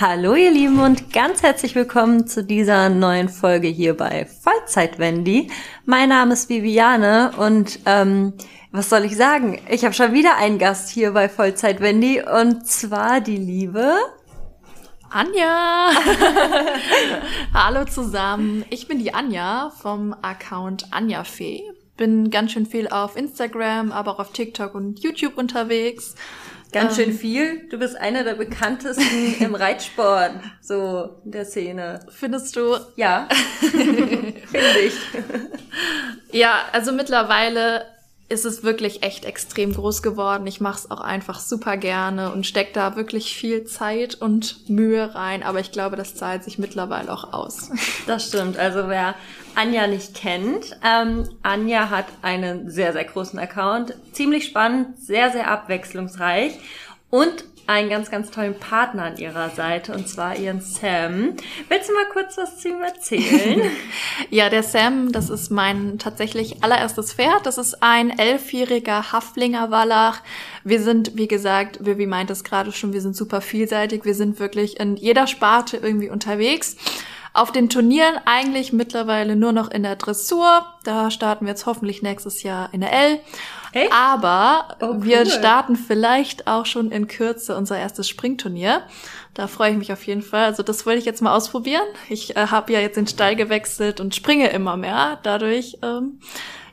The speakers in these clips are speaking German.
Hallo ihr Lieben und ganz herzlich willkommen zu dieser neuen Folge hier bei Vollzeit Wendy. Mein Name ist Viviane und ähm, was soll ich sagen? Ich habe schon wieder einen Gast hier bei Vollzeit Wendy und zwar die liebe Anja. Hallo zusammen. Ich bin die Anja vom Account Anja Fee. Bin ganz schön viel auf Instagram, aber auch auf TikTok und YouTube unterwegs. Ganz schön ähm. viel. Du bist einer der bekanntesten im Reitsport, so in der Szene. Findest du? Ja. Finde ich. Ja, also mittlerweile ist es wirklich echt extrem groß geworden. Ich mache es auch einfach super gerne und steck da wirklich viel Zeit und Mühe rein. Aber ich glaube, das zahlt sich mittlerweile auch aus. Das stimmt. Also wer Anja nicht kennt, ähm, Anja hat einen sehr, sehr großen Account. Ziemlich spannend, sehr, sehr abwechslungsreich. Und einen ganz, ganz tollen Partner an ihrer Seite, und zwar ihren Sam. Willst du mal kurz was zu ihm erzählen? ja, der Sam, das ist mein tatsächlich allererstes Pferd. Das ist ein elfjähriger Haflinger Wallach. Wir sind, wie gesagt, Vivi meint es gerade schon, wir sind super vielseitig. Wir sind wirklich in jeder Sparte irgendwie unterwegs. Auf den Turnieren eigentlich mittlerweile nur noch in der Dressur. Da starten wir jetzt hoffentlich nächstes Jahr in der L. Hey? Aber oh, cool. wir starten vielleicht auch schon in Kürze unser erstes Springturnier. Da freue ich mich auf jeden Fall. Also das wollte ich jetzt mal ausprobieren. Ich äh, habe ja jetzt den Stall gewechselt und springe immer mehr. Dadurch ähm,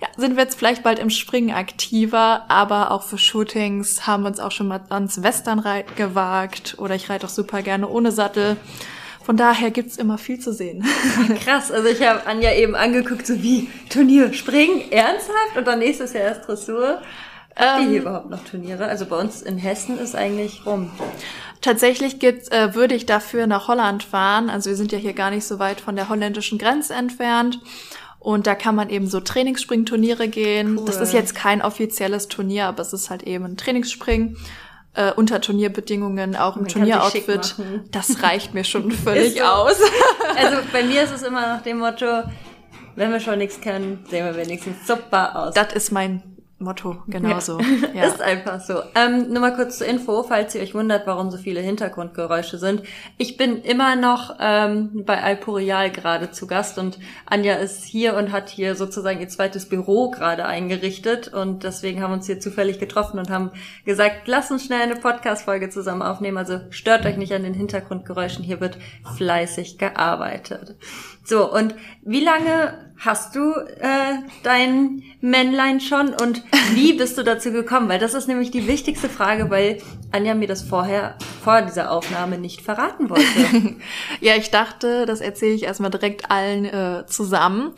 ja, sind wir jetzt vielleicht bald im Springen aktiver, aber auch für Shootings haben wir uns auch schon mal ans Westernreit gewagt oder ich reite auch super gerne ohne Sattel. Von daher gibt's immer viel zu sehen. Krass, also ich habe Anja eben angeguckt, so wie Turnier springen, ernsthaft und dann nächstes Jahr erst Dressur. Habt ihr hier ähm, überhaupt noch Turniere? Also bei uns in Hessen ist eigentlich rum. Tatsächlich gibt's, äh, würde ich dafür nach Holland fahren. Also wir sind ja hier gar nicht so weit von der holländischen Grenze entfernt. Und da kann man eben so Trainingsspringturniere gehen. Cool. Das ist jetzt kein offizielles Turnier, aber es ist halt eben ein Trainingsspringen äh, unter Turnierbedingungen, auch im Turnieroutfit. Das reicht mir schon völlig so. aus. also bei mir ist es immer nach dem Motto, wenn wir schon nichts können, sehen wir wenigstens super aus. Das ist mein Motto, genauso. Ja. ja. Ist einfach so. Ähm, nur mal kurz zur Info, falls ihr euch wundert, warum so viele Hintergrundgeräusche sind. Ich bin immer noch ähm, bei Alpurial gerade zu Gast und Anja ist hier und hat hier sozusagen ihr zweites Büro gerade eingerichtet und deswegen haben wir uns hier zufällig getroffen und haben gesagt, lass uns schnell eine Podcast-Folge zusammen aufnehmen. Also stört euch nicht an den Hintergrundgeräuschen, hier wird fleißig gearbeitet. So, und wie lange hast du äh, dein Männlein schon und wie bist du dazu gekommen? Weil das ist nämlich die wichtigste Frage, weil Anja mir das vorher, vor dieser Aufnahme nicht verraten wollte. ja, ich dachte, das erzähle ich erstmal direkt allen äh, zusammen.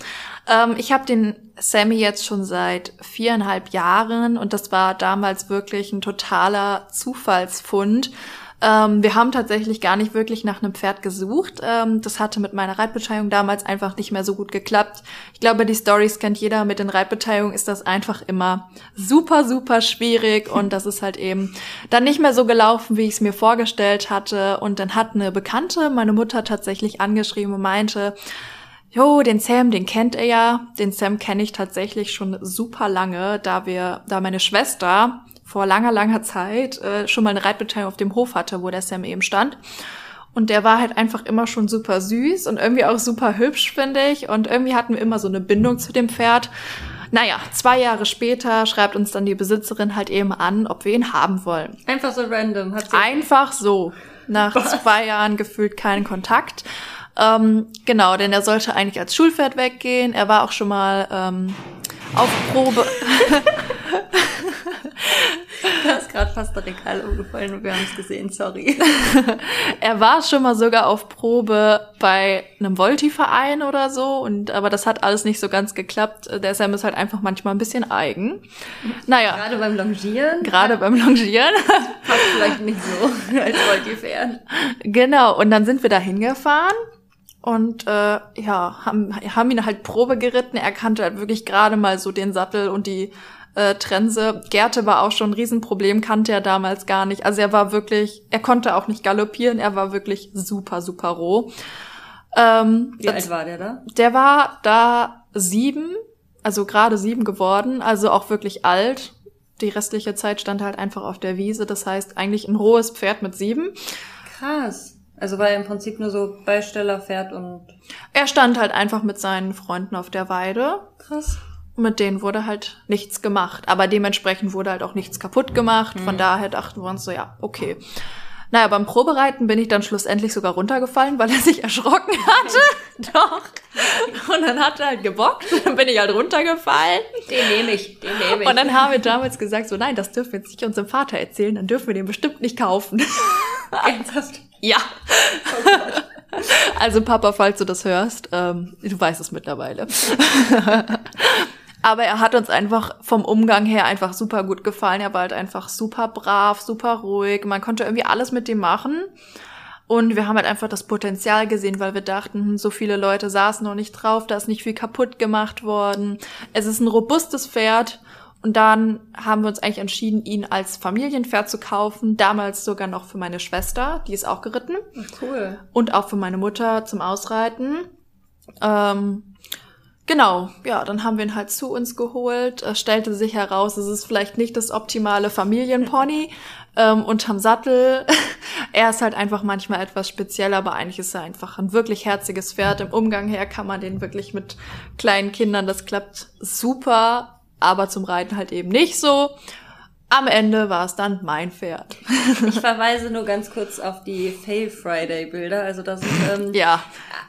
Ähm, ich habe den Sammy jetzt schon seit viereinhalb Jahren und das war damals wirklich ein totaler Zufallsfund. Ähm, wir haben tatsächlich gar nicht wirklich nach einem Pferd gesucht. Ähm, das hatte mit meiner Reitbeteiligung damals einfach nicht mehr so gut geklappt. Ich glaube, die Stories kennt jeder. Mit den Reitbeteiligungen ist das einfach immer super, super schwierig und das ist halt eben dann nicht mehr so gelaufen, wie ich es mir vorgestellt hatte. Und dann hat eine Bekannte meine Mutter tatsächlich angeschrieben und meinte, Jo, den Sam, den kennt er ja. Den Sam kenne ich tatsächlich schon super lange, da wir, da meine Schwester vor langer, langer Zeit äh, schon mal eine Reitbeteiligung auf dem Hof hatte, wo der Sam eben stand. Und der war halt einfach immer schon super süß und irgendwie auch super hübsch, finde ich. Und irgendwie hatten wir immer so eine Bindung zu dem Pferd. Naja, zwei Jahre später schreibt uns dann die Besitzerin halt eben an, ob wir ihn haben wollen. Einfach so random. Hat sie einfach so. Nach Was? zwei Jahren gefühlt keinen Kontakt. Ähm, genau, denn er sollte eigentlich als Schulpferd weggehen. Er war auch schon mal ähm, auf Probe. da ist gerade fast der Regal umgefallen und wir haben es gesehen, sorry. er war schon mal sogar auf Probe bei einem Volti-Verein oder so, und aber das hat alles nicht so ganz geklappt. Der Sam ist halt einfach manchmal ein bisschen eigen. Naja. Gerade beim Longieren? Gerade beim Longieren. Passt vielleicht nicht so als Volti-Pferd. Genau, und dann sind wir da hingefahren und äh, ja, haben, haben ihn halt Probe geritten. Er kannte halt wirklich gerade mal so den Sattel und die äh, Trense. Gerte war auch schon ein Riesenproblem, kannte er damals gar nicht. Also er war wirklich, er konnte auch nicht galoppieren, er war wirklich super, super roh. Ähm, Wie alt war der da? Der war da sieben, also gerade sieben geworden, also auch wirklich alt. Die restliche Zeit stand halt einfach auf der Wiese. Das heißt eigentlich ein rohes Pferd mit sieben. Krass. Also war er im Prinzip nur so Beisteller, Pferd und. Er stand halt einfach mit seinen Freunden auf der Weide. Krass. Mit denen wurde halt nichts gemacht. Aber dementsprechend wurde halt auch nichts kaputt gemacht. Von daher dachten wir uns so, ja, okay. Naja, beim Probereiten bin ich dann schlussendlich sogar runtergefallen, weil er sich erschrocken hatte. Doch. Und dann hat er halt gebockt. Dann bin ich halt runtergefallen. Den nehme ich, den nehme ich. Und dann haben wir damals gesagt, so nein, das dürfen wir jetzt nicht unserem Vater erzählen, dann dürfen wir den bestimmt nicht kaufen. Ernsthaft? Ja. Also Papa, falls du das hörst, ähm, du weißt es mittlerweile. Aber er hat uns einfach vom Umgang her einfach super gut gefallen. Er war halt einfach super brav, super ruhig. Man konnte irgendwie alles mit dem machen. Und wir haben halt einfach das Potenzial gesehen, weil wir dachten, hm, so viele Leute saßen noch nicht drauf, da ist nicht viel kaputt gemacht worden. Es ist ein robustes Pferd. Und dann haben wir uns eigentlich entschieden, ihn als Familienpferd zu kaufen. Damals sogar noch für meine Schwester, die ist auch geritten. Cool. Und auch für meine Mutter zum Ausreiten. Ähm, genau, ja, dann haben wir ihn halt zu uns geholt. Es stellte sich heraus, es ist vielleicht nicht das optimale Familienpony ähm, unterm Sattel. er ist halt einfach manchmal etwas speziell, aber eigentlich ist er einfach ein wirklich herziges Pferd. Im Umgang her kann man den wirklich mit kleinen Kindern, das klappt super aber zum Reiten halt eben nicht so. Am Ende war es dann mein Pferd. Ich verweise nur ganz kurz auf die Fail Friday Bilder. Also da sind ähm, ja.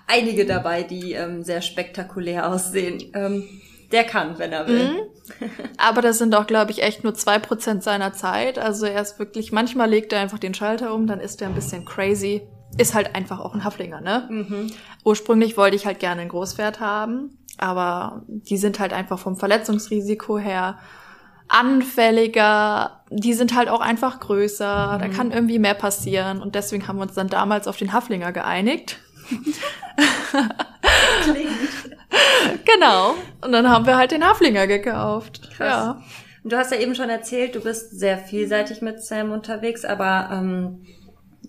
Einige dabei, die ähm, sehr spektakulär aussehen. Ähm, der kann, wenn er will. Mhm. Aber das sind auch, glaube ich, echt nur zwei Prozent seiner Zeit. Also er ist wirklich, manchmal legt er einfach den Schalter um, dann ist er ein bisschen crazy. Ist halt einfach auch ein Haflinger, ne? Mhm. Ursprünglich wollte ich halt gerne ein Großpferd haben. Aber die sind halt einfach vom Verletzungsrisiko her anfälliger. Die sind halt auch einfach größer. Mhm. Da kann irgendwie mehr passieren. Und deswegen haben wir uns dann damals auf den Haflinger geeinigt. Genau. Und dann haben wir halt den Haflinger gekauft. Krass. Ja. Du hast ja eben schon erzählt, du bist sehr vielseitig mit Sam unterwegs, aber ähm,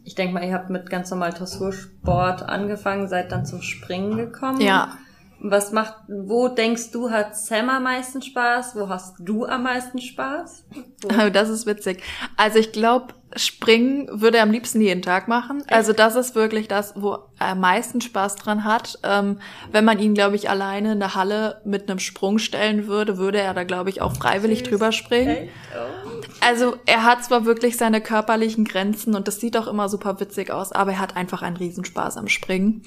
ich denke mal, ihr habt mit ganz normal Dressursport angefangen, seid dann zum Springen gekommen. Ja. Was macht, wo denkst du, hat Sam am meisten Spaß? Wo hast du am meisten Spaß? Wo? Das ist witzig. Also ich glaube, Springen würde er am liebsten jeden Tag machen. Also das ist wirklich das, wo er am meisten Spaß dran hat. Ähm, wenn man ihn, glaube ich, alleine in der Halle mit einem Sprung stellen würde, würde er da, glaube ich, auch freiwillig drüber springen. Oh. Also er hat zwar wirklich seine körperlichen Grenzen und das sieht auch immer super witzig aus, aber er hat einfach einen Riesenspaß am Springen.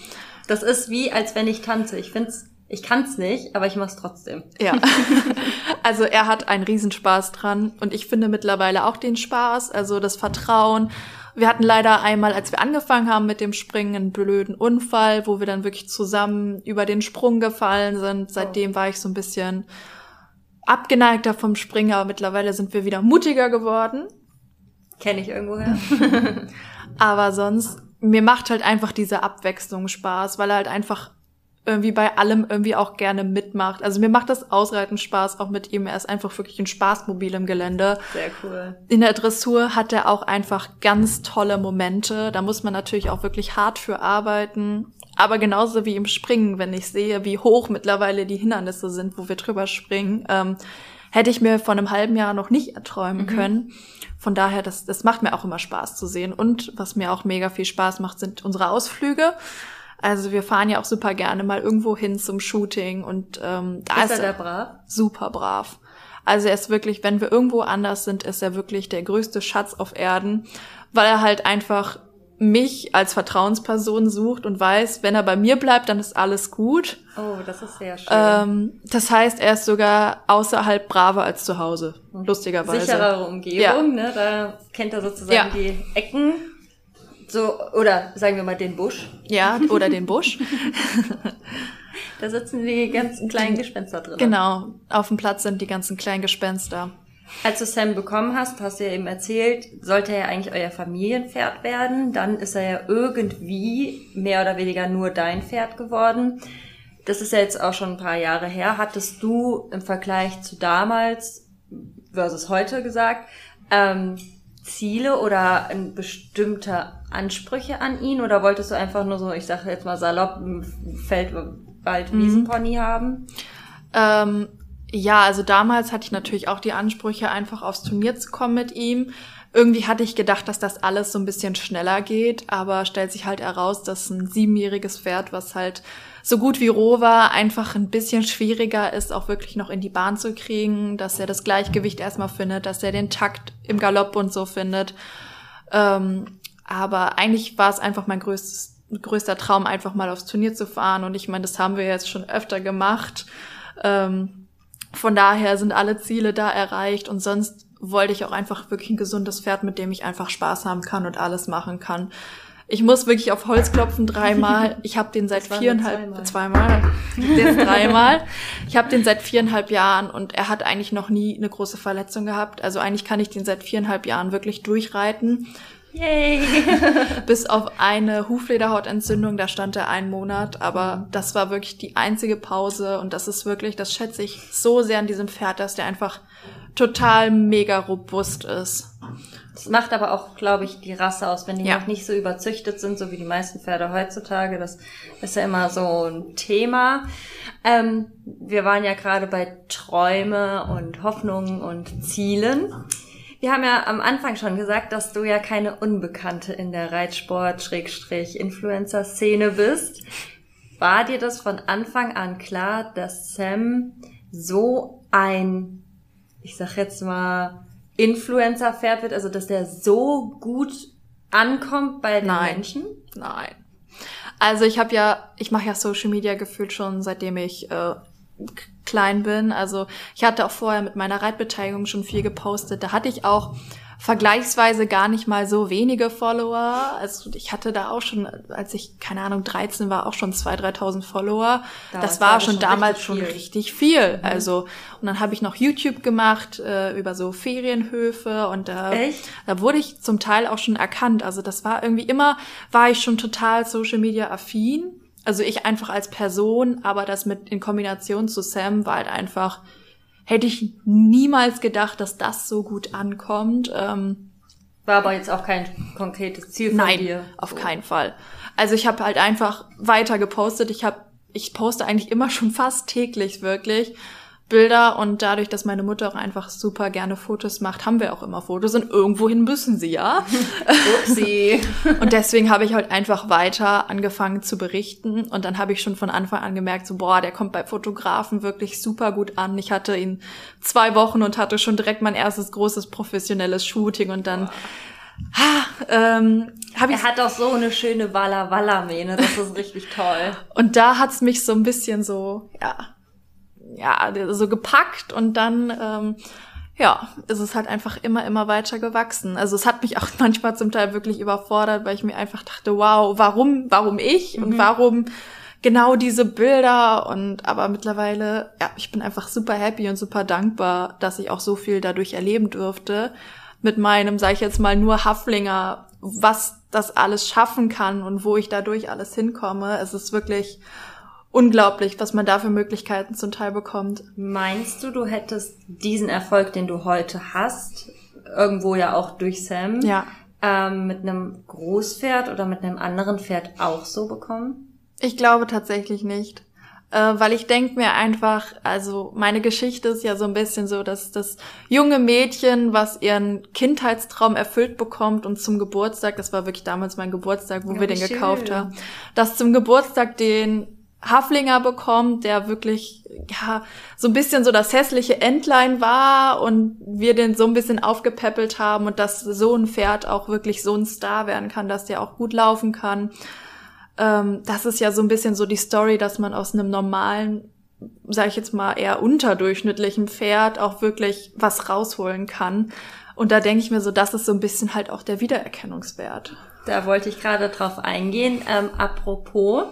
Das ist wie, als wenn ich tanze. Ich find's, ich kann's nicht, aber ich mach's trotzdem. Ja. Also er hat einen Riesenspaß dran und ich finde mittlerweile auch den Spaß, also das Vertrauen. Wir hatten leider einmal, als wir angefangen haben mit dem Springen, einen blöden Unfall, wo wir dann wirklich zusammen über den Sprung gefallen sind. Seitdem war ich so ein bisschen abgeneigter vom Springen, aber mittlerweile sind wir wieder mutiger geworden. Kenne ich irgendwoher. aber sonst mir macht halt einfach diese Abwechslung Spaß, weil er halt einfach irgendwie bei allem irgendwie auch gerne mitmacht. Also mir macht das Ausreiten Spaß, auch mit ihm. Er ist einfach wirklich ein Spaßmobil im Gelände. Sehr cool. In der Dressur hat er auch einfach ganz tolle Momente. Da muss man natürlich auch wirklich hart für arbeiten. Aber genauso wie im Springen, wenn ich sehe, wie hoch mittlerweile die Hindernisse sind, wo wir drüber springen, ähm, hätte ich mir vor einem halben Jahr noch nicht erträumen mhm. können. Von daher, das, das macht mir auch immer Spaß zu sehen. Und was mir auch mega viel Spaß macht, sind unsere Ausflüge. Also wir fahren ja auch super gerne mal irgendwo hin zum Shooting und ähm, da ist, ist er brav? super brav. Also er ist wirklich, wenn wir irgendwo anders sind, ist er wirklich der größte Schatz auf Erden, weil er halt einfach mich als Vertrauensperson sucht und weiß, wenn er bei mir bleibt, dann ist alles gut. Oh, das ist sehr schön. Ähm, das heißt, er ist sogar außerhalb braver als zu Hause, mhm. lustigerweise. Sicherere Umgebung, ja. ne? Da kennt er sozusagen ja. die Ecken. So, oder sagen wir mal den Busch. Ja, oder den Busch. da sitzen die ganzen kleinen Gespenster drin. Genau, auf dem Platz sind die ganzen kleinen Gespenster. Als du Sam bekommen hast, hast du ja eben erzählt, sollte er eigentlich euer Familienpferd werden. Dann ist er ja irgendwie mehr oder weniger nur dein Pferd geworden. Das ist ja jetzt auch schon ein paar Jahre her. Hattest du im Vergleich zu damals versus heute gesagt, ähm, Ziele oder bestimmte Ansprüche an ihn? Oder wolltest du einfach nur so, ich sage jetzt mal salopp, Feld, Wald, Wiesenpony mhm. haben? Ähm, ja, also damals hatte ich natürlich auch die Ansprüche, einfach aufs Turnier zu kommen mit ihm. Irgendwie hatte ich gedacht, dass das alles so ein bisschen schneller geht, aber stellt sich halt heraus, dass ein siebenjähriges Pferd, was halt so gut wie roh war, einfach ein bisschen schwieriger ist, auch wirklich noch in die Bahn zu kriegen, dass er das Gleichgewicht erstmal findet, dass er den Takt im Galopp und so findet. Ähm, aber eigentlich war es einfach mein größtes, größter Traum, einfach mal aufs Turnier zu fahren. Und ich meine, das haben wir jetzt schon öfter gemacht. Ähm, von daher sind alle Ziele da erreicht und sonst wollte ich auch einfach wirklich ein gesundes Pferd, mit dem ich einfach Spaß haben kann und alles machen kann. Ich muss wirklich auf Holz klopfen dreimal. Ich habe den seit viereinhalb, zweimal, jetzt dreimal. Ich habe den seit viereinhalb Jahren und er hat eigentlich noch nie eine große Verletzung gehabt. Also eigentlich kann ich den seit viereinhalb Jahren wirklich durchreiten. Yay! Bis auf eine Huflederhautentzündung, da stand er einen Monat, aber das war wirklich die einzige Pause und das ist wirklich, das schätze ich so sehr an diesem Pferd, dass der einfach total mega robust ist. Das macht aber auch, glaube ich, die Rasse aus, wenn die ja. noch nicht so überzüchtet sind, so wie die meisten Pferde heutzutage. Das ist ja immer so ein Thema. Ähm, wir waren ja gerade bei Träume und Hoffnungen und Zielen. Wir haben ja am Anfang schon gesagt, dass du ja keine Unbekannte in der Reitsport-Influencer-Szene bist. War dir das von Anfang an klar, dass Sam so ein, ich sag jetzt mal, Influencer-Pferd wird, also dass der so gut ankommt bei den Nein. Menschen? Nein. Also ich habe ja, ich mache ja Social Media gefühlt schon seitdem ich äh, klein bin. Also ich hatte auch vorher mit meiner Reitbeteiligung schon viel gepostet. Da hatte ich auch vergleichsweise gar nicht mal so wenige Follower. Also ich hatte da auch schon, als ich, keine Ahnung, 13 war, auch schon 2.000, 3.000 Follower. Da das war schon, schon damals richtig schon richtig viel. Mhm. Also, und dann habe ich noch YouTube gemacht äh, über so Ferienhöfe und da, Echt? da wurde ich zum Teil auch schon erkannt. Also das war irgendwie immer, war ich schon total Social Media affin. Also ich einfach als Person, aber das mit in Kombination zu Sam war halt einfach hätte ich niemals gedacht, dass das so gut ankommt. Ähm, War aber jetzt auch kein konkretes Ziel von nein, dir. auf so. keinen Fall. Also ich habe halt einfach weiter gepostet. Ich habe, ich poste eigentlich immer schon fast täglich wirklich. Bilder und dadurch, dass meine Mutter auch einfach super gerne Fotos macht, haben wir auch immer Fotos und irgendwohin müssen sie ja. Upsi. und deswegen habe ich halt einfach weiter angefangen zu berichten und dann habe ich schon von Anfang an gemerkt, so boah, der kommt bei Fotografen wirklich super gut an. Ich hatte ihn zwei Wochen und hatte schon direkt mein erstes großes professionelles Shooting und dann Ha, ähm, hab ich er hat auch so eine schöne Walla Walla Mähne, das ist richtig toll. Und da hat's mich so ein bisschen so, ja, ja, so gepackt und dann, ähm, ja, ist es halt einfach immer, immer weiter gewachsen. Also es hat mich auch manchmal zum Teil wirklich überfordert, weil ich mir einfach dachte, wow, warum, warum ich mhm. und warum genau diese Bilder und aber mittlerweile, ja, ich bin einfach super happy und super dankbar, dass ich auch so viel dadurch erleben durfte mit meinem, sag ich jetzt mal, nur Haflinger, was das alles schaffen kann und wo ich dadurch alles hinkomme. Es ist wirklich unglaublich, was man da für Möglichkeiten zum Teil bekommt. Meinst du, du hättest diesen Erfolg, den du heute hast, irgendwo ja auch durch Sam, ja. ähm, mit einem Großpferd oder mit einem anderen Pferd auch so bekommen? Ich glaube tatsächlich nicht. Äh, weil ich denke mir einfach, also meine Geschichte ist ja so ein bisschen so, dass das junge Mädchen, was ihren Kindheitstraum erfüllt bekommt und zum Geburtstag, das war wirklich damals mein Geburtstag, wo ja, wir den schön. gekauft haben, dass zum Geburtstag den Haflinger bekommt, der wirklich ja so ein bisschen so das hässliche Entlein war und wir den so ein bisschen aufgepäppelt haben und dass so ein Pferd auch wirklich so ein Star werden kann, dass der auch gut laufen kann. Ähm, das ist ja so ein bisschen so die Story, dass man aus einem normalen, sage ich jetzt mal eher unterdurchschnittlichen Pferd auch wirklich was rausholen kann. Und da denke ich mir so, das ist so ein bisschen halt auch der Wiedererkennungswert. Da wollte ich gerade drauf eingehen. Ähm, apropos,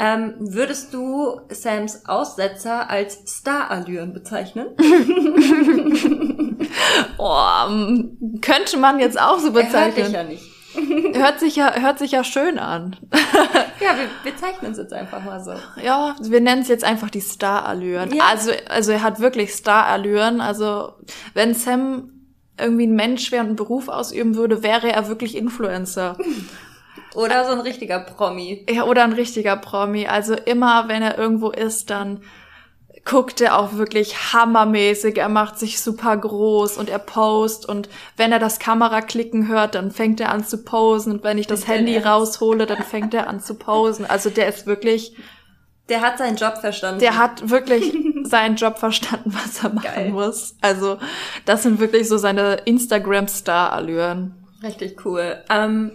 ähm, würdest du Sams Aussetzer als Starallüren bezeichnen? oh, könnte man jetzt auch so bezeichnen. Er hört ja nicht. hört sich ja, hört sich ja schön an. ja, wir bezeichnen es jetzt einfach mal so. Ja, wir nennen es jetzt einfach die Starallüren. Ja. Also, also er hat wirklich Starallüren. Also, wenn Sam irgendwie ein Mensch wäre und einen Beruf ausüben würde, wäre er wirklich Influencer. Oder so ein richtiger Promi. Ja, oder ein richtiger Promi. Also immer, wenn er irgendwo ist, dann guckt er auch wirklich hammermäßig. Er macht sich super groß und er post und wenn er das Kameraklicken hört, dann fängt er an zu posen und wenn ich das Handy raushole, dann fängt er an zu posen. Also der ist wirklich der hat seinen Job verstanden. Der hat wirklich seinen Job verstanden, was er machen Geil. muss. Also, das sind wirklich so seine Instagram-Star-Allüren. Richtig cool. Ähm,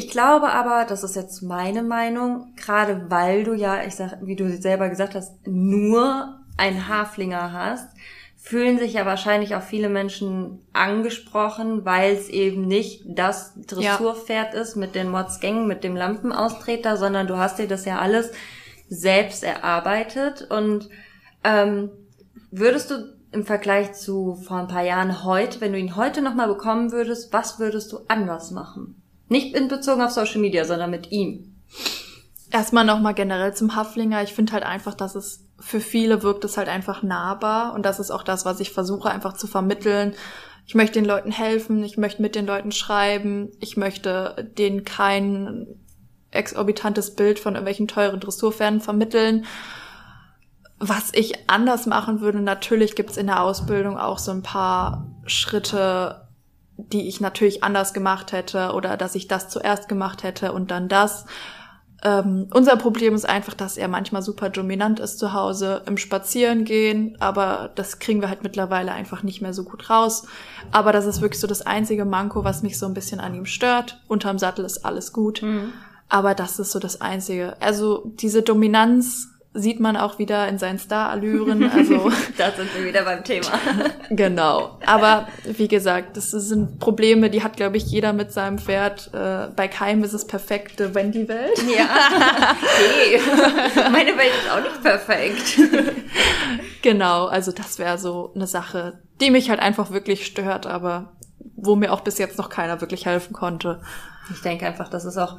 ich glaube aber, das ist jetzt meine Meinung, gerade weil du ja, ich sag, wie du selber gesagt hast, nur einen Haflinger hast, fühlen sich ja wahrscheinlich auch viele Menschen angesprochen, weil es eben nicht das Dressurpferd ja. ist mit den Modsgängen, mit dem Lampenaustreter, sondern du hast dir das ja alles selbst erarbeitet. Und ähm, würdest du im Vergleich zu vor ein paar Jahren heute, wenn du ihn heute nochmal bekommen würdest, was würdest du anders machen? Nicht in Bezug auf Social Media, sondern mit ihm. Erstmal nochmal generell zum Haflinger. Ich finde halt einfach, dass es für viele wirkt es halt einfach nahbar und das ist auch das, was ich versuche einfach zu vermitteln. Ich möchte den Leuten helfen, ich möchte mit den Leuten schreiben, ich möchte denen kein exorbitantes Bild von irgendwelchen teuren Dressurpferden vermitteln. Was ich anders machen würde, natürlich gibt's in der Ausbildung auch so ein paar Schritte, die ich natürlich anders gemacht hätte oder dass ich das zuerst gemacht hätte und dann das. Ähm, unser Problem ist einfach, dass er manchmal super dominant ist zu Hause im Spazierengehen, aber das kriegen wir halt mittlerweile einfach nicht mehr so gut raus. Aber das ist wirklich so das einzige Manko, was mich so ein bisschen an ihm stört. Unterm Sattel ist alles gut. Mhm. Aber das ist so das Einzige. Also diese Dominanz sieht man auch wieder in seinen Star-Allüren. Also da sind wir wieder beim Thema. genau. Aber wie gesagt, das sind Probleme, die hat, glaube ich, jeder mit seinem Pferd. Äh, bei Keim ist es perfekte Wendy-Welt. Ja. Hey. Meine Welt ist auch nicht perfekt. genau, also das wäre so eine Sache, die mich halt einfach wirklich stört, aber wo mir auch bis jetzt noch keiner wirklich helfen konnte. Ich denke einfach, das ist auch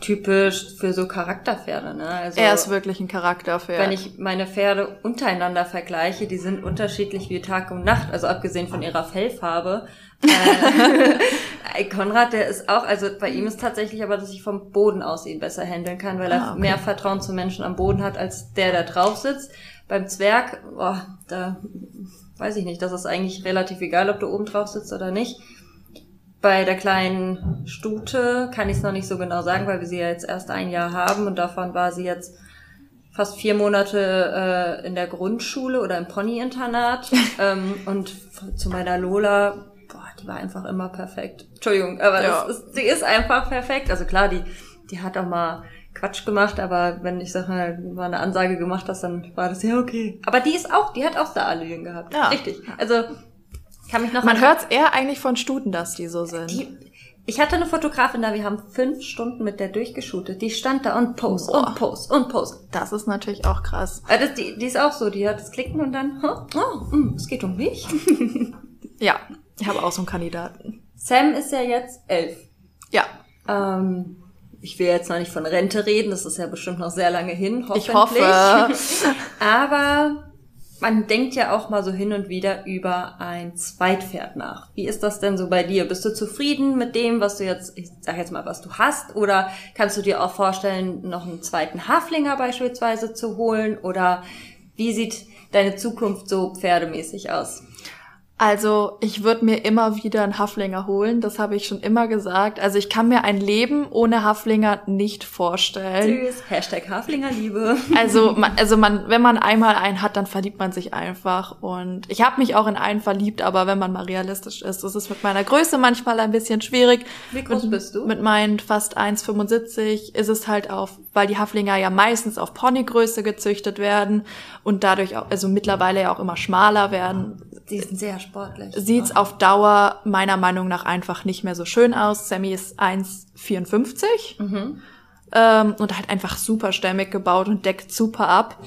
typisch für so Charakterpferde. Ne? Also, er ist wirklich ein Charakterpferd. Wenn ich meine Pferde untereinander vergleiche, die sind unterschiedlich wie Tag und Nacht, also abgesehen von ihrer Fellfarbe. äh, Konrad, der ist auch, also bei ihm ist tatsächlich aber, dass ich vom Boden aus ihn besser handeln kann, weil er ah, okay. mehr Vertrauen zu Menschen am Boden hat, als der da drauf sitzt. Beim Zwerg, boah, da weiß ich nicht, das ist eigentlich relativ egal, ob du oben drauf sitzt oder nicht. Bei der kleinen Stute kann ich es noch nicht so genau sagen, weil wir sie ja jetzt erst ein Jahr haben und davon war sie jetzt fast vier Monate äh, in der Grundschule oder im Ponyinternat. ähm, und zu meiner Lola, boah, die war einfach immer perfekt. Entschuldigung, aber ja. ist, sie ist einfach perfekt. Also klar, die, die hat auch mal Quatsch gemacht, aber wenn ich sag mal, mal eine Ansage gemacht hast, dann war das ja okay. Aber die ist auch, die hat auch Star-Allüren gehabt. Ja. Richtig. Also kann mich noch Man hört es eher eigentlich von Stuten, dass die so sind. Die, ich hatte eine Fotografin da, wir haben fünf Stunden mit der durchgeshootet. Die stand da und post Boah. und post und post. Das ist natürlich auch krass. Ja, das, die, die ist auch so, die hat das Klicken und dann, oh, mm, es geht um mich. ja, ich habe auch so einen Kandidaten. Sam ist ja jetzt elf. Ja. Ähm, ich will jetzt noch nicht von Rente reden, das ist ja bestimmt noch sehr lange hin, hoffentlich. Ich hoffe. Aber man denkt ja auch mal so hin und wieder über ein Zweitpferd nach. Wie ist das denn so bei dir? Bist du zufrieden mit dem, was du jetzt, ich sag jetzt mal, was du hast? Oder kannst du dir auch vorstellen, noch einen zweiten Haflinger beispielsweise zu holen? Oder wie sieht deine Zukunft so pferdemäßig aus? Also ich würde mir immer wieder einen Haflinger holen, das habe ich schon immer gesagt. Also ich kann mir ein Leben ohne Haflinger nicht vorstellen. Süß. Hashtag Haflingerliebe. Also man, also man, wenn man einmal einen hat, dann verliebt man sich einfach. Und ich habe mich auch in einen verliebt, aber wenn man mal realistisch ist, ist es mit meiner Größe manchmal ein bisschen schwierig. Wie groß mit, bist du? Mit meinen fast 1,75 ist es halt auf, weil die Haflinger ja meistens auf Ponygröße gezüchtet werden und dadurch auch, also mittlerweile ja auch immer schmaler werden. Die sind sehr sportlich. Sieht's auf Dauer meiner Meinung nach einfach nicht mehr so schön aus. Sammy ist 1,54 mhm. ähm, und halt einfach super stämmig gebaut und deckt super ab.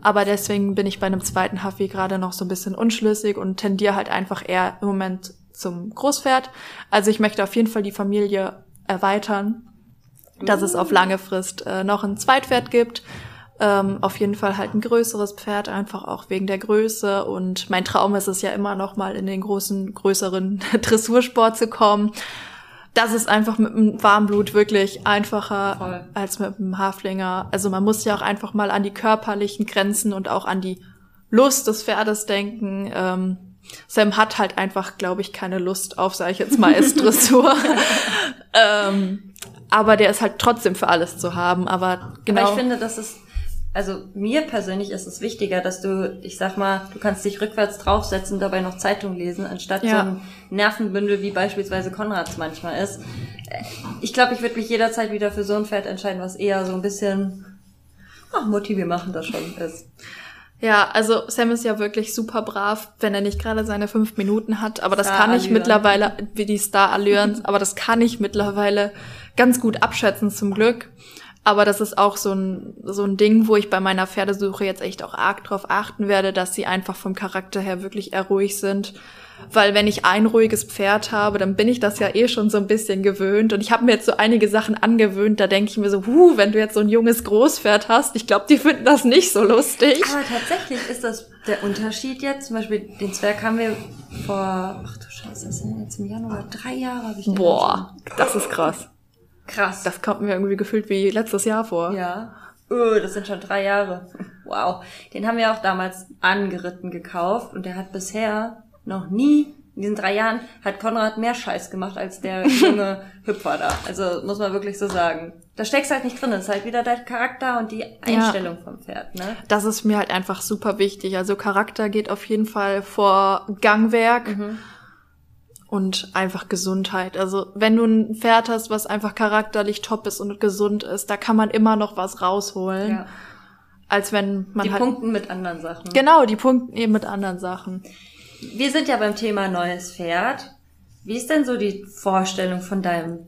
Aber deswegen bin ich bei einem zweiten Huffy gerade noch so ein bisschen unschlüssig und tendiere halt einfach eher im Moment zum Großpferd. Also ich möchte auf jeden Fall die Familie erweitern, dass es auf lange Frist äh, noch ein Zweitpferd gibt ähm, auf jeden Fall halt ein größeres Pferd, einfach auch wegen der Größe. Und mein Traum ist es ja immer noch mal in den großen, größeren Dressursport zu kommen. Das ist einfach mit dem Warmblut wirklich einfacher Voll. als mit dem Haflinger. Also man muss ja auch einfach mal an die körperlichen Grenzen und auch an die Lust des Pferdes denken. Ähm, Sam hat halt einfach, glaube ich, keine Lust auf, sage ich jetzt mal, S-Dressur. ähm, aber der ist halt trotzdem für alles zu haben. Aber genau. Aber ich finde, das ist also mir persönlich ist es wichtiger, dass du, ich sag mal, du kannst dich rückwärts draufsetzen dabei noch Zeitung lesen, anstatt ja. so ein Nervenbündel wie beispielsweise Konrads manchmal ist. Ich glaube, ich würde mich jederzeit wieder für so ein Pferd entscheiden, was eher so ein bisschen, ach, Mutti, wir machen das schon ist. Ja, also Sam ist ja wirklich super brav, wenn er nicht gerade seine fünf Minuten hat. Aber das kann ich mittlerweile, wie die Star-Allüren, aber das kann ich mittlerweile ganz gut abschätzen zum Glück. Aber das ist auch so ein, so ein Ding, wo ich bei meiner Pferdesuche jetzt echt auch arg drauf achten werde, dass sie einfach vom Charakter her wirklich eher ruhig sind. Weil wenn ich ein ruhiges Pferd habe, dann bin ich das ja eh schon so ein bisschen gewöhnt. Und ich habe mir jetzt so einige Sachen angewöhnt, da denke ich mir so, huh, wenn du jetzt so ein junges Großpferd hast, ich glaube, die finden das nicht so lustig. Aber tatsächlich ist das der Unterschied jetzt. Zum Beispiel den Zwerg haben wir vor, ach du Scheiße, das sind jetzt im Januar drei Jahre. Hab ich Boah, das ist krass. Krass. Das kommt mir irgendwie gefühlt wie letztes Jahr vor. Ja. Oh, das sind schon drei Jahre. Wow. Den haben wir auch damals angeritten gekauft und der hat bisher noch nie, in diesen drei Jahren, hat Konrad mehr Scheiß gemacht als der junge Hüpfer da. Also muss man wirklich so sagen. Da steckst halt nicht drin. Das ist halt wieder dein Charakter und die Einstellung ja. vom Pferd, ne? Das ist mir halt einfach super wichtig. Also Charakter geht auf jeden Fall vor Gangwerk. Mhm und einfach Gesundheit. Also wenn du ein Pferd hast, was einfach charakterlich top ist und gesund ist, da kann man immer noch was rausholen. Ja. Als wenn man die halt punkten mit anderen Sachen. Genau, die punkten eben mit anderen Sachen. Wir sind ja beim Thema neues Pferd. Wie ist denn so die Vorstellung von deinem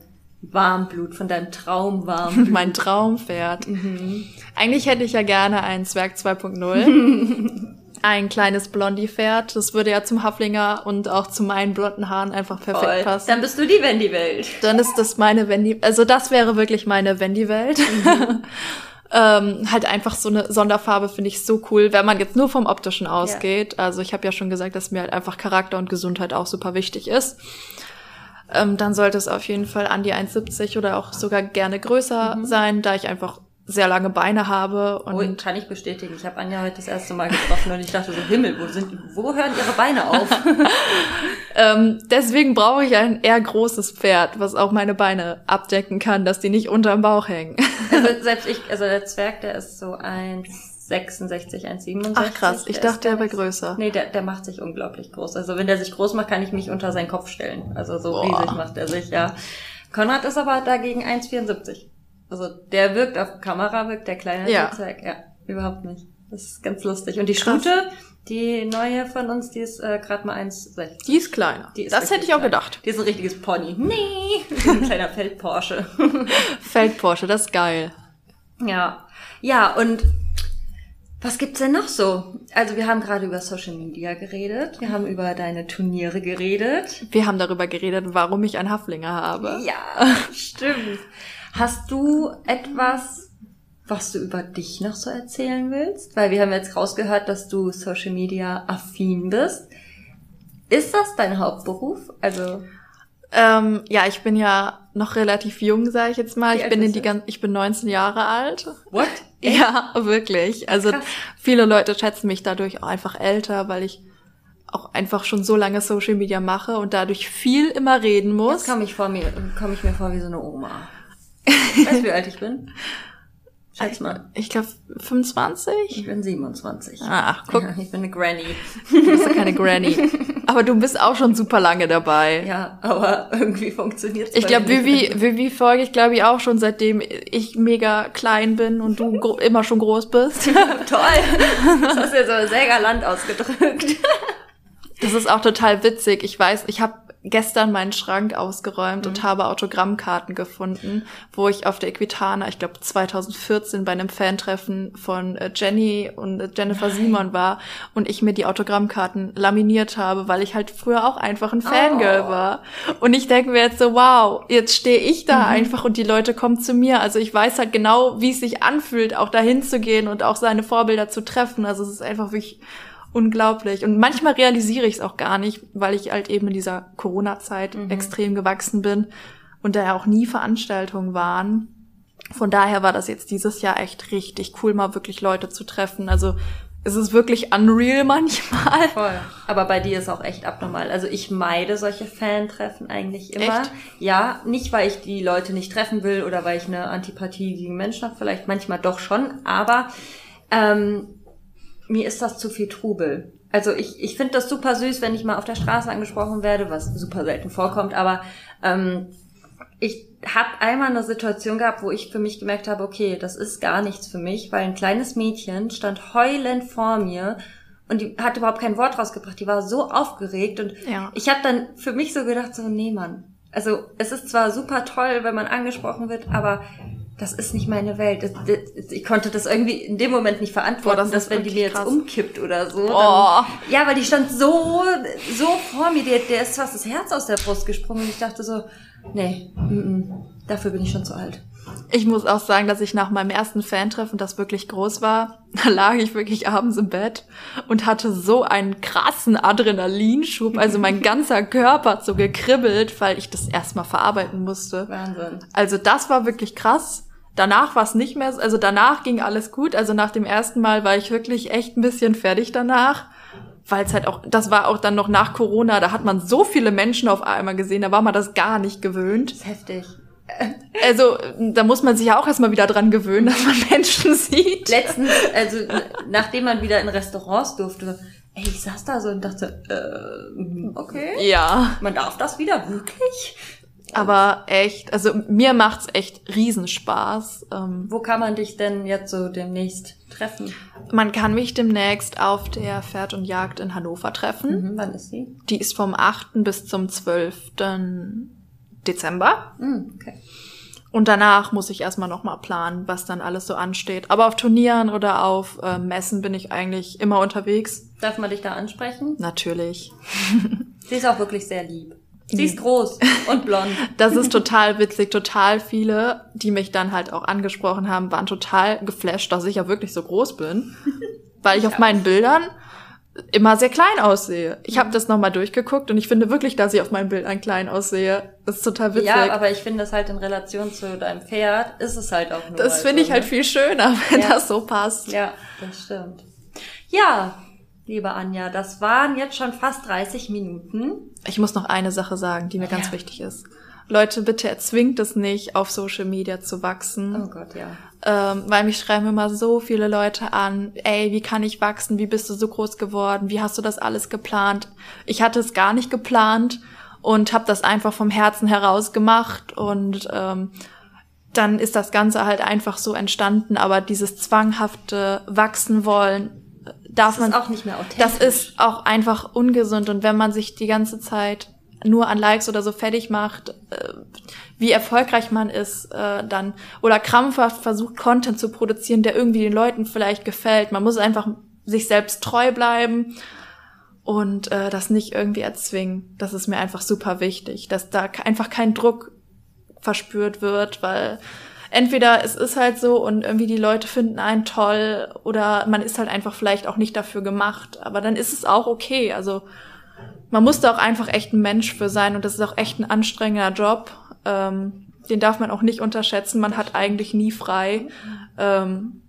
Warmblut, von deinem Traumwarmblut? mein Traumpferd. Mhm. Eigentlich hätte ich ja gerne einen Zwerg 2.0. ein kleines Blondie-Pferd. Das würde ja zum Haflinger und auch zu meinen blonden Haaren einfach perfekt Voll. passen. Dann bist du die Wendy-Welt. Dann ist das meine Wendy, also das wäre wirklich meine Wendy-Welt. Mhm. ähm, halt einfach so eine Sonderfarbe finde ich so cool, wenn man jetzt nur vom Optischen ausgeht. Ja. Also ich habe ja schon gesagt, dass mir halt einfach Charakter und Gesundheit auch super wichtig ist. Ähm, dann sollte es auf jeden Fall an die 1,70 oder auch sogar gerne größer mhm. sein, da ich einfach sehr lange Beine habe. Und oh, kann ich bestätigen. Ich habe Anja heute das erste Mal getroffen und ich dachte so, Himmel, wo sind, wo hören ihre Beine auf? ähm, deswegen brauche ich ein eher großes Pferd, was auch meine Beine abdecken kann, dass die nicht unterm Bauch hängen. also selbst ich, also der Zwerg, der ist so 1,66, 1,67. Ach krass, ich dachte, der wäre größer. Nee, der, der macht sich unglaublich groß. Also wenn der sich groß macht, kann ich mich unter seinen Kopf stellen. Also so Boah. riesig macht er sich, ja. Konrad ist aber dagegen 1,74. Also der wirkt auf Kamera, wirkt der kleine ja. Zwerg. Ja, überhaupt nicht. Das ist ganz lustig. Und die Stute, die neue von uns, die ist äh, gerade mal 1,60. Die ist kleiner. Die ist das hätte ich auch klein. gedacht. Die ist ein richtiges Pony. Nee, ein kleiner Feldporsche. Feldporsche, das ist geil. Ja. Ja, und was gibt's denn noch so? Also wir haben gerade über Social Media geredet, wir haben über deine Turniere geredet. Wir haben darüber geredet, warum ich einen Haflinger habe. Ja, stimmt. Hast du etwas, was du über dich noch so erzählen willst? Weil wir haben jetzt rausgehört, dass du Social Media affin bist. Ist das dein Hauptberuf? Also ähm, ja, ich bin ja noch relativ jung, sage ich jetzt mal. Wie ich bin in die ganz, ich bin 19 Jahre alt. What? Ja, wirklich. Also Krass. viele Leute schätzen mich dadurch auch einfach älter, weil ich auch einfach schon so lange Social Media mache und dadurch viel immer reden muss. Jetzt komme ich vor mir, komme ich mir vor wie so eine Oma. Weißt du, wie alt ich bin? Schätz mal. Ich glaube 25? Ich bin 27. Ach, guck. Ja, ich bin eine Granny. Du bist ja keine Granny. Aber du bist auch schon super lange dabei. Ja, aber irgendwie funktioniert es Ich glaube, Vivi, Vivi folge ich, glaube ich, auch schon seitdem ich mega klein bin und du immer schon groß bist. Toll. Das hast du ja so sehr galant ausgedrückt. Das ist auch total witzig. Ich weiß, ich habe gestern meinen Schrank ausgeräumt mhm. und habe Autogrammkarten gefunden, wo ich auf der Equitana, ich glaube 2014 bei einem Fantreffen von äh, Jenny und äh, Jennifer Nein. Simon war und ich mir die Autogrammkarten laminiert habe, weil ich halt früher auch einfach ein Fangirl oh. war. Und ich denke mir jetzt so, wow, jetzt stehe ich da mhm. einfach und die Leute kommen zu mir. Also ich weiß halt genau, wie es sich anfühlt, auch dahin zu gehen und auch seine Vorbilder zu treffen. Also es ist einfach wirklich unglaublich. Und manchmal realisiere ich es auch gar nicht, weil ich halt eben in dieser Corona-Zeit mhm. extrem gewachsen bin und da ja auch nie Veranstaltungen waren. Von daher war das jetzt dieses Jahr echt richtig cool, mal wirklich Leute zu treffen. Also es ist wirklich unreal manchmal. Voll. Aber bei dir ist auch echt abnormal. Also ich meide solche Fan-Treffen eigentlich immer. Echt? Ja, nicht weil ich die Leute nicht treffen will oder weil ich eine Antipathie gegen Menschen habe, vielleicht manchmal doch schon, aber ähm, mir ist das zu viel Trubel. Also ich, ich finde das super süß, wenn ich mal auf der Straße angesprochen werde, was super selten vorkommt, aber ähm, ich habe einmal eine Situation gehabt, wo ich für mich gemerkt habe, okay, das ist gar nichts für mich, weil ein kleines Mädchen stand heulend vor mir und die hat überhaupt kein Wort rausgebracht. Die war so aufgeregt und Ja. ich habe dann für mich so gedacht, so nee, Mann. Also es ist zwar super toll, wenn man angesprochen wird, aber das ist nicht meine Welt. Das, das, ich konnte das irgendwie in dem Moment nicht verantworten, Boah, das dass wenn die mir jetzt krass. umkippt oder so. Dann, ja, weil die stand so, so vor mir, der, der ist fast das Herz aus der Brust gesprungen und ich dachte so, nee, mm, mm, dafür bin ich schon zu alt. Ich muss auch sagen, dass ich nach meinem ersten Fantreffen, das wirklich groß war, da lag ich wirklich abends im Bett und hatte so einen krassen Adrenalinschub. Also mein ganzer Körper hat so gekribbelt, weil ich das erstmal verarbeiten musste. Wahnsinn. Also das war wirklich krass. Danach war es nicht mehr, so- also danach ging alles gut. Also nach dem ersten Mal war ich wirklich echt ein bisschen fertig danach. Weil es halt auch, das war auch dann noch nach Corona, da hat man so viele Menschen auf einmal gesehen, da war man das gar nicht gewöhnt. Das ist heftig. Also, da muss man sich ja auch erstmal wieder dran gewöhnen, dass man Menschen sieht. Letztens, also nachdem man wieder in Restaurants durfte, ey, ich saß da so und dachte, äh, okay, Ja, man darf das wieder, wirklich? Aber echt, also mir macht's echt Riesenspaß. Ähm, Wo kann man dich denn jetzt so demnächst treffen? man kann mich demnächst auf der Pferd und Jagd in Hannover treffen. Mhm, wann ist sie? Die ist vom 8. bis zum 12. Dezember. Mhm, okay. Und danach muss ich erstmal nochmal planen, was dann alles so ansteht. Aber auf Turnieren oder auf äh, Messen bin ich eigentlich immer unterwegs. Darf man dich da ansprechen? Natürlich. Sie ist auch wirklich sehr lieb. Sie ist groß und blond. Das ist total witzig. Total viele, die mich dann halt auch angesprochen haben, waren total geflasht, dass ich ja wirklich so groß bin. Weil ich auf meinen Bildern immer sehr klein aussehe. Ich habe das nochmal durchgeguckt und ich finde wirklich, dass ich auf meinen Bildern klein aussehe. Das ist total witzig. Ja, aber ich finde das halt in Relation zu deinem Pferd ist es halt auch nur. das halt finde so, ich halt ne? viel schöner, wenn Ja. das so passt. Ja, das stimmt. Ja, liebe Anja, das waren jetzt schon fast 30 Minuten. Ich muss noch eine Sache sagen, die mir ganz Ja. wichtig ist. Leute, bitte erzwingt es nicht, auf Social Media zu wachsen. Oh Gott, ja. ähm, weil mich schreiben immer so viele Leute an, ey, wie kann ich wachsen, wie bist du so groß geworden, wie hast du das alles geplant? Ich hatte es gar nicht geplant und habe das einfach vom Herzen heraus gemacht und ähm, dann ist das Ganze halt einfach so entstanden, aber dieses zwanghafte Wachsen wollen, darf Das ist man auch nicht mehr authentisch. das ist auch einfach ungesund und wenn man sich die ganze Zeit nur an Likes oder so fertig macht, äh, wie erfolgreich man ist, äh, dann oder krampfhaft versucht Content zu produzieren, der irgendwie den Leuten vielleicht gefällt. Man muss einfach sich selbst treu bleiben und äh, das nicht irgendwie erzwingen. Das ist mir einfach super wichtig, dass da einfach kein Druck verspürt wird, weil entweder es ist halt so und irgendwie die Leute finden einen toll oder man ist halt einfach vielleicht auch nicht dafür gemacht, aber dann ist es auch okay. Also man muss da auch einfach echt ein Mensch für sein und das ist auch echt ein anstrengender Job. Ähm, den darf man auch nicht unterschätzen. Man hat eigentlich nie frei. Ähm,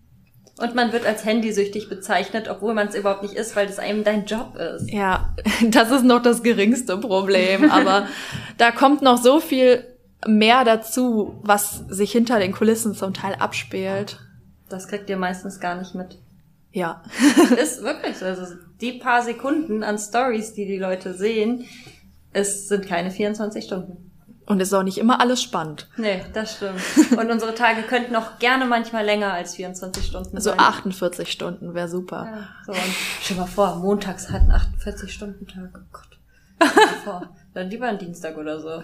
Und man wird als handysüchtig bezeichnet, obwohl man es überhaupt nicht ist, weil das einem dein Job ist. Ja, das ist noch das geringste Problem, aber da kommt noch so viel mehr dazu, was sich hinter den Kulissen zum Teil abspielt. Das kriegt ihr meistens gar nicht mit. Ja. ist wirklich so. Also die paar Sekunden an Stories, die die Leute sehen, es sind keine 24 Stunden. Und es ist auch nicht immer alles spannend. Nee, das stimmt. Und unsere Tage könnten auch gerne manchmal länger als 24 Stunden Also sein. 48 Stunden wäre super. Ja, so, und stell dir mal vor, montags hat einen 48-Stunden-Tag. Oh Gott. Stell dir mal vor. Dann lieber ein Dienstag oder so.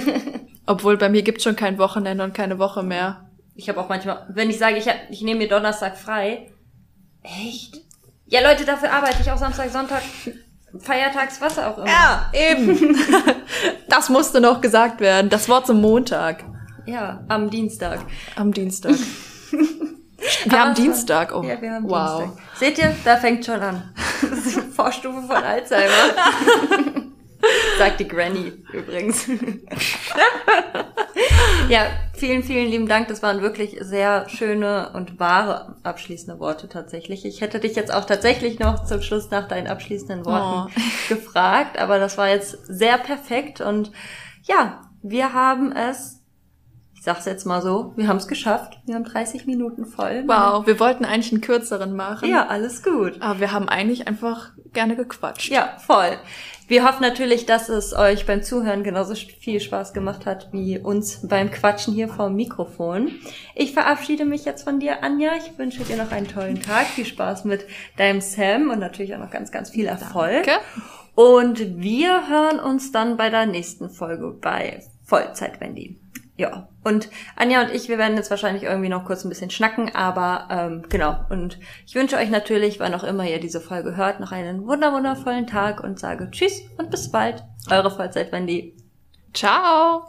Obwohl bei mir gibt's schon kein Wochenende und keine Woche mehr. Ich habe auch manchmal, wenn ich sage, ich, hab, ich nehme mir Donnerstag frei. Echt? Ja, Leute, dafür arbeite ich auch Samstag, Sonntag, Feiertags, was auch immer. Ja, eben. das musste noch gesagt werden. Das Wort zum Montag. Ja, am Dienstag. Am Dienstag. Wir Aber haben Dienstag. Oh, Ja, wir haben wow. Dienstag. Seht ihr, da fängt schon an. Das ist eine Vorstufe von Alzheimer. Sagt die Granny übrigens. ja, Vielen, vielen lieben Dank. Das waren wirklich sehr schöne und wahre abschließende Worte tatsächlich. Ich hätte dich jetzt auch tatsächlich noch zum Schluss nach deinen abschließenden Worten oh. gefragt, aber das war jetzt sehr perfekt und ja, wir haben es sag's jetzt mal so, wir haben es geschafft. Wir haben 30 Minuten voll. Wow, wir wollten eigentlich einen kürzeren machen. Ja, alles gut. Aber wir haben eigentlich einfach gerne gequatscht. Ja, voll. Wir hoffen natürlich, dass es euch beim Zuhören genauso viel Spaß gemacht hat wie uns beim Quatschen hier vom Mikrofon. Ich verabschiede mich jetzt von dir, Anja. Ich wünsche dir noch einen tollen Tag. Viel Spaß mit deinem Sam und natürlich auch noch ganz, ganz viel Erfolg. Danke. Und wir hören uns dann bei der nächsten Folge bei Vollzeit Wendy ja, und Anja und ich, wir werden jetzt wahrscheinlich irgendwie noch kurz ein bisschen schnacken, aber ähm, genau. Und ich wünsche euch natürlich, wann auch immer ihr diese Folge hört, noch einen wunderwundervollen Tag und sage Tschüss und bis bald. Eure Vollzeit Wendy. Ciao.